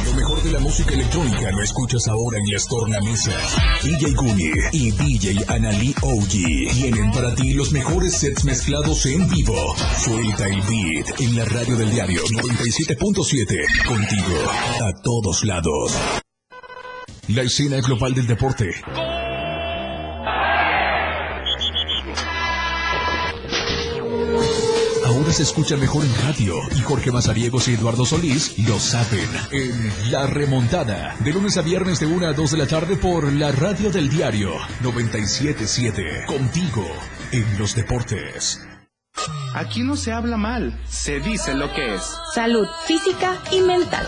Speaker 3: Lo mejor de la música electrónica lo escuchas ahora en las tornamesas. DJ Guni y DJ Anali OG tienen para ti los mejores sets mezclados en vivo. Suelta el Beat en la radio del diario 97.7. Contigo a todos lados. La escena global del deporte. Ahora se escucha mejor en radio y Jorge Mazariegos y Eduardo Solís lo saben en La Remontada. De lunes a viernes de 1 a 2 de la tarde por la radio del diario 977. Contigo en los deportes.
Speaker 24: Aquí no se habla mal, se dice lo que es.
Speaker 25: Salud física y mental.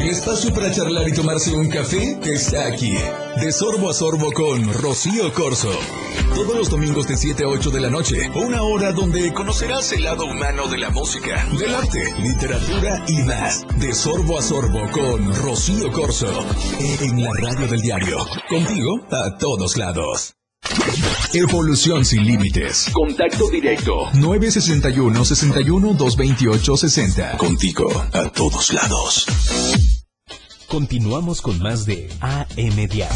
Speaker 3: El espacio para charlar y tomarse un café está aquí. De sorbo a sorbo con Rocío Corso. Todos los domingos de 7 a 8 de la noche. Una hora donde conocerás el lado humano de la música, del arte, literatura y más. De sorbo a sorbo con Rocío Corso. En la radio del diario. Contigo a todos lados. Evolución sin límites. Contacto directo. 961 61 228 60. Contigo a todos lados.
Speaker 11: Continuamos con más de AM Diario.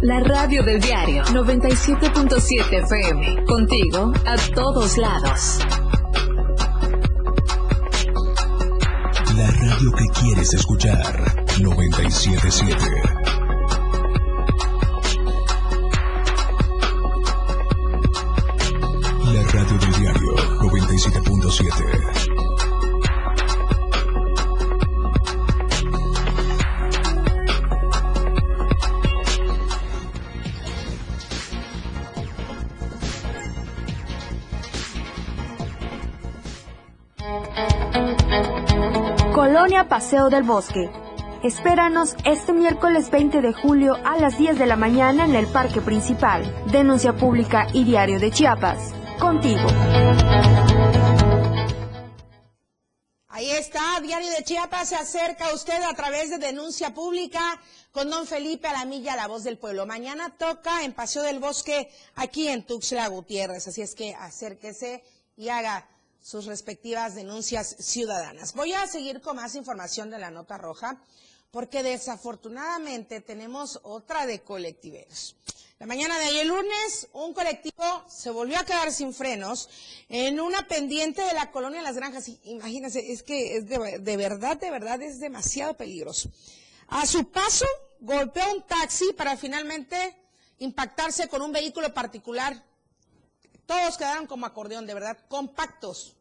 Speaker 1: La radio del diario 97.7 FM. Contigo a todos lados.
Speaker 3: La radio que quieres escuchar. 977. La radio del diario 97.7.
Speaker 13: Paseo del Bosque. Espéranos este miércoles 20 de julio a las 10 de la mañana en el Parque Principal. Denuncia Pública y Diario de Chiapas. Contigo.
Speaker 2: Ahí está, Diario de Chiapas se acerca a usted a través de denuncia pública con don Felipe Alamilla, la voz del pueblo. Mañana toca en Paseo del Bosque aquí en Tuxtla Gutiérrez, así es que acérquese y haga sus respectivas denuncias ciudadanas. Voy a seguir con más información de la nota roja porque desafortunadamente tenemos otra de colectiveros. La mañana de ayer lunes, un colectivo se volvió a quedar sin frenos en una pendiente de la colonia Las Granjas. Imagínense, es que es de, de verdad, de verdad es demasiado peligroso. A su paso, golpeó un taxi para finalmente impactarse con un vehículo particular. Todos quedaron como acordeón, de verdad, compactos.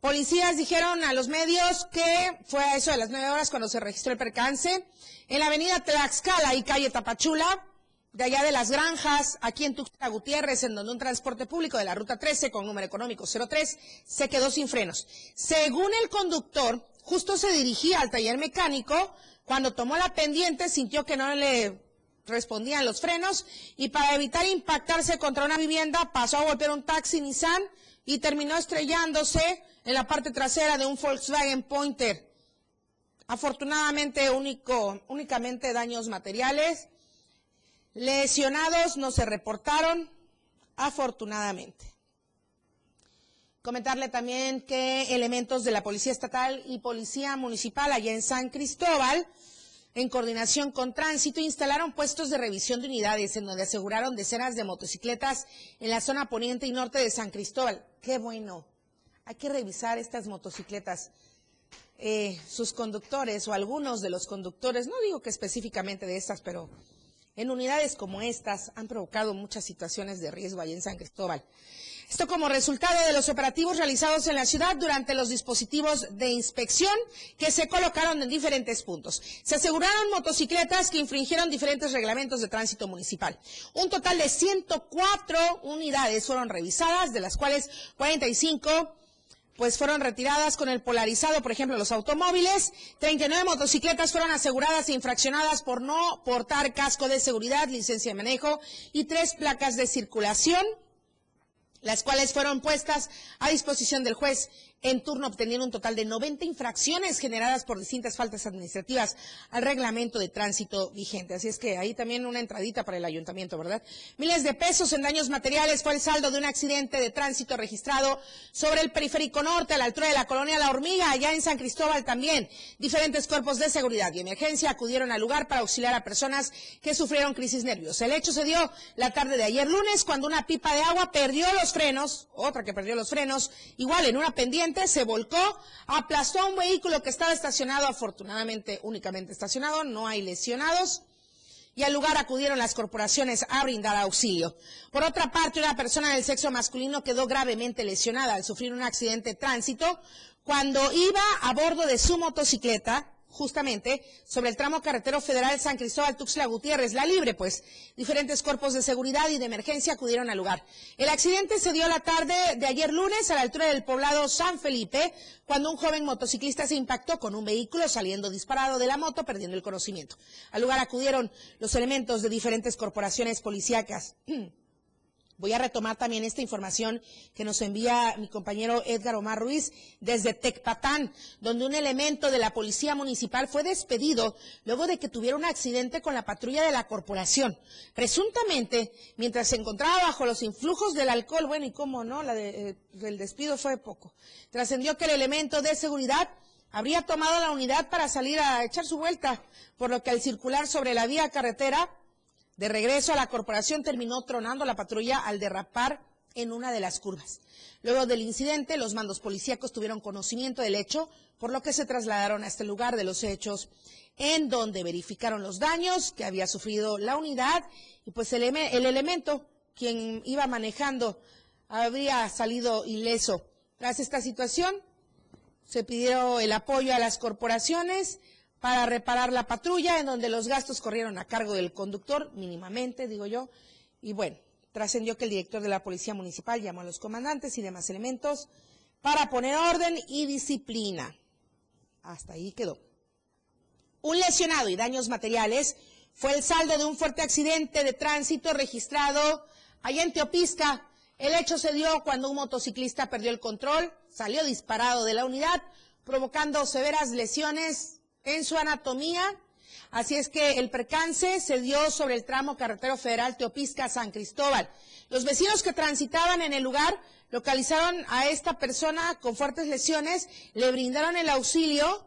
Speaker 2: Policías dijeron a los medios que fue a eso de las nueve horas cuando se registró el percance en la avenida Tlaxcala y calle Tapachula, de allá de las granjas, aquí en Tuxtla Gutiérrez, en donde un transporte público de la ruta 13 con número económico 03 se quedó sin frenos. Según el conductor, justo se dirigía al taller mecánico, cuando tomó la pendiente sintió que no le respondían los frenos y para evitar impactarse contra una vivienda pasó a golpear un taxi Nissan y terminó estrellándose en la parte trasera de un Volkswagen Pointer. Afortunadamente único, únicamente daños materiales. Lesionados no se reportaron, afortunadamente. Comentarle también que elementos de la Policía Estatal y Policía Municipal allá en San Cristóbal en coordinación con tránsito, instalaron puestos de revisión de unidades en donde aseguraron decenas de motocicletas en la zona poniente y norte de San Cristóbal. Qué bueno. Hay que revisar estas motocicletas. Eh, sus conductores o algunos de los conductores, no digo que específicamente de estas, pero en unidades como estas han provocado muchas situaciones de riesgo allá en San Cristóbal. Esto como resultado de los operativos realizados en la ciudad durante los dispositivos de inspección que se colocaron en diferentes puntos. Se aseguraron motocicletas que infringieron diferentes reglamentos de tránsito municipal. Un total de 104 unidades fueron revisadas, de las cuales 45 pues fueron retiradas con el polarizado, por ejemplo, los automóviles. 39 motocicletas fueron aseguradas e infraccionadas por no portar casco de seguridad, licencia de manejo y tres placas de circulación las cuales fueron puestas a disposición del juez en turno obteniendo un total de 90 infracciones generadas por distintas faltas administrativas al reglamento de tránsito vigente. Así es que ahí también una entradita para el ayuntamiento, ¿verdad? Miles de pesos en daños materiales fue el saldo de un accidente de tránsito registrado sobre el periférico norte a la altura de la colonia La Hormiga, allá en San Cristóbal también. Diferentes cuerpos de seguridad y emergencia acudieron al lugar para auxiliar a personas que sufrieron crisis nerviosa. El hecho se dio la tarde de ayer lunes cuando una pipa de agua perdió los frenos, otra que perdió los frenos, igual en una pendiente se volcó, aplastó a un vehículo que estaba estacionado, afortunadamente únicamente estacionado, no hay lesionados y al lugar acudieron las corporaciones a brindar auxilio. Por otra parte, una persona del sexo masculino quedó gravemente lesionada al sufrir un accidente de tránsito cuando iba a bordo de su motocicleta justamente sobre el tramo carretero federal San Cristóbal Tuxtla Gutiérrez, la libre, pues diferentes cuerpos de seguridad y de emergencia acudieron al lugar. El accidente se dio la tarde de ayer lunes a la altura del poblado San Felipe, cuando un joven motociclista se impactó con un vehículo saliendo disparado de la moto, perdiendo el conocimiento. Al lugar acudieron los elementos de diferentes corporaciones policíacas. [CLEARS THROAT] Voy a retomar también esta información que nos envía mi compañero Edgar Omar Ruiz desde Tecpatán, donde un elemento de la policía municipal fue despedido luego de que tuviera un accidente con la patrulla de la corporación. Presuntamente, mientras se encontraba bajo los influjos del alcohol, bueno, y cómo no, la eh, el despido fue poco. Trascendió que el elemento de seguridad habría tomado la unidad para salir a echar su vuelta, por lo que al circular sobre la vía carretera de regreso a la corporación terminó tronando la patrulla al derrapar en una de las curvas. Luego del incidente, los mandos policíacos tuvieron conocimiento del hecho, por lo que se trasladaron a este lugar de los hechos, en donde verificaron los daños que había sufrido la unidad y pues el, el elemento, quien iba manejando, habría salido ileso. Tras esta situación, se pidió el apoyo a las corporaciones, para reparar la patrulla, en donde los gastos corrieron a cargo del conductor, mínimamente, digo yo. Y bueno, trascendió que el director de la Policía Municipal llamó a los comandantes y demás elementos para poner orden y disciplina. Hasta ahí quedó. Un lesionado y daños materiales fue el saldo de un fuerte accidente de tránsito registrado allá en Teopisca. El hecho se dio cuando un motociclista perdió el control, salió disparado de la unidad, provocando severas lesiones en su anatomía Así es que el percance se dio sobre el tramo carretero federal Teopisca-San Cristóbal. Los vecinos que transitaban en el lugar localizaron a esta persona con fuertes lesiones, le brindaron el auxilio,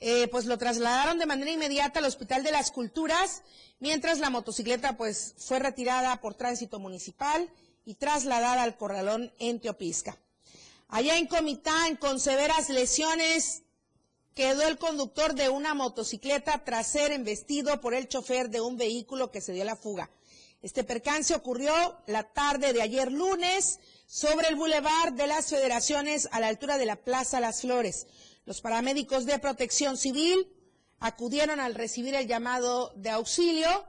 Speaker 2: eh, pues lo trasladaron de manera inmediata al Hospital de las Culturas, mientras la motocicleta pues fue retirada por tránsito municipal y trasladada al corralón en Teopisca. Allá en Comitán, con severas lesiones, quedó el conductor de una motocicleta tras ser embestido por el chofer de un vehículo que se dio la fuga. Este percance ocurrió la tarde de ayer lunes sobre el bulevar de las Federaciones a la altura de la Plaza Las Flores. Los paramédicos de protección civil acudieron al recibir el llamado de auxilio.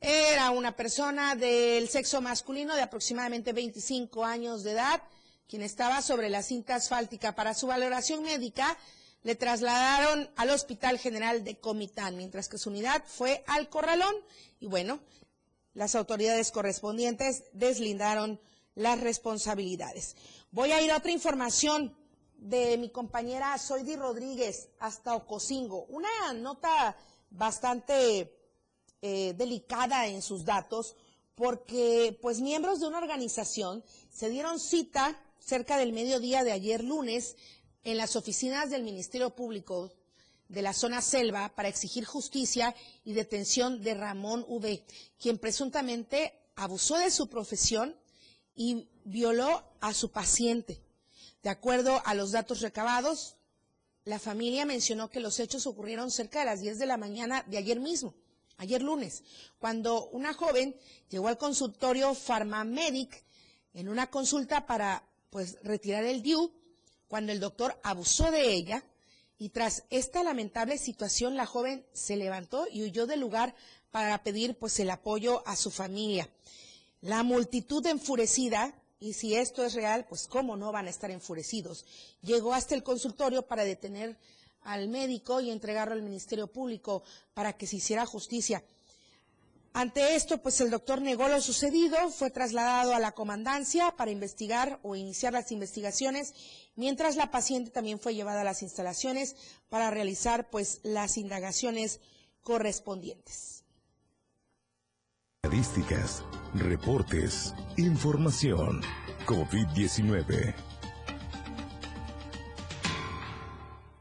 Speaker 2: Era una persona del sexo masculino de aproximadamente 25 años de edad, quien estaba sobre la cinta asfáltica. Para su valoración médica, le trasladaron al Hospital General de Comitán, mientras que su unidad fue al Corralón. Y bueno, las autoridades correspondientes deslindaron las responsabilidades. Voy a ir a otra información de mi compañera Zoidi Rodríguez hasta Ocosingo. Una nota bastante eh, delicada en sus datos porque pues miembros de una organización se dieron cita cerca del mediodía de ayer lunes en las oficinas del Ministerio Público de la zona selva para exigir justicia y detención de Ramón V, quien presuntamente abusó de su profesión y violó a su paciente. De acuerdo a los datos recabados, la familia mencionó que los hechos ocurrieron cerca de las 10 de la mañana de ayer mismo, ayer lunes, cuando una joven llegó al consultorio Pharmamedic en una consulta para pues retirar el DIU, cuando el doctor abusó de ella y tras esta lamentable situación, la joven se levantó y huyó del lugar para pedir pues el apoyo a su familia. La multitud enfurecida, y si esto es real, pues cómo no van a estar enfurecidos, llegó hasta el consultorio para detener al médico y entregarlo al Ministerio Público para que se hiciera justicia. Ante esto, pues el doctor negó lo sucedido, fue trasladado a la comandancia para investigar o iniciar las investigaciones, mientras la paciente también fue llevada a las instalaciones para realizar pues las indagaciones correspondientes.
Speaker 19: Estadísticas, reportes, información. COVID-19.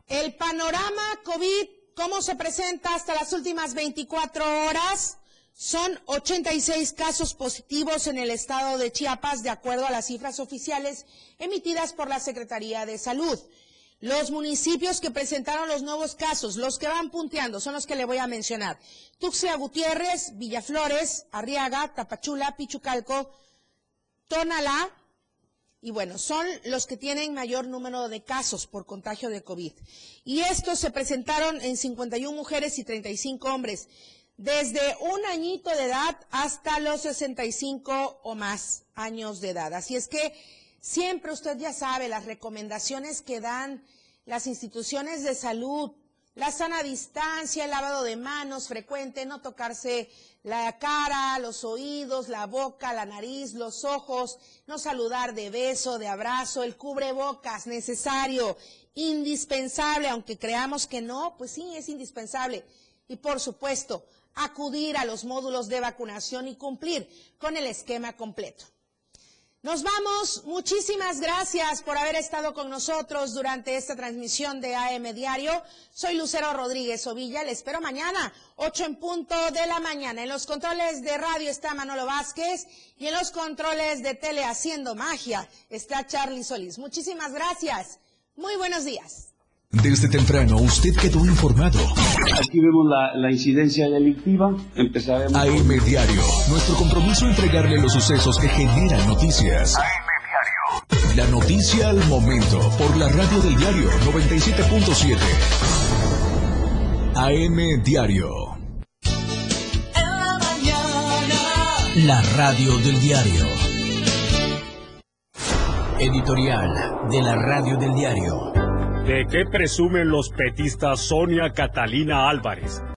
Speaker 2: El panorama COVID, ¿cómo se presenta hasta las últimas 24 horas? Son 86 casos positivos en el estado de Chiapas, de acuerdo a las cifras oficiales emitidas por la Secretaría de Salud. Los municipios que presentaron los nuevos casos, los que van punteando, son los que le voy a mencionar. Tuxtla Gutiérrez, Villaflores, Arriaga, Tapachula, Pichucalco, Tonalá, y bueno, son los que tienen mayor número de casos por contagio de COVID. Y estos se presentaron en 51 mujeres y 35 hombres desde un añito de edad hasta los 65 o más años de edad. Así es que siempre usted ya sabe las recomendaciones que dan las instituciones de salud, la sana distancia, el lavado de manos frecuente, no tocarse la cara, los oídos, la boca, la nariz, los ojos, no saludar de beso, de abrazo, el cubrebocas necesario, indispensable, aunque creamos que no, pues sí, es indispensable. Y por supuesto, acudir a los módulos de vacunación y cumplir con el esquema completo. Nos vamos. Muchísimas gracias por haber estado con nosotros durante esta transmisión de AM Diario. Soy Lucero Rodríguez Ovilla. Le espero mañana, 8 en punto de la mañana. En los controles de radio está Manolo Vázquez y en los controles de tele haciendo magia está Charlie Solís. Muchísimas gracias. Muy buenos días.
Speaker 3: Desde temprano usted quedó informado.
Speaker 26: Aquí vemos la, la incidencia delictiva. Empezaremos.
Speaker 3: AM Diario. Nuestro compromiso entregarle los sucesos que generan noticias. AM Diario. La noticia al momento por la radio del diario 97.7. AM Diario.
Speaker 23: La radio del diario. Editorial de la radio del diario.
Speaker 27: ¿De qué presumen los petistas Sonia Catalina Álvarez?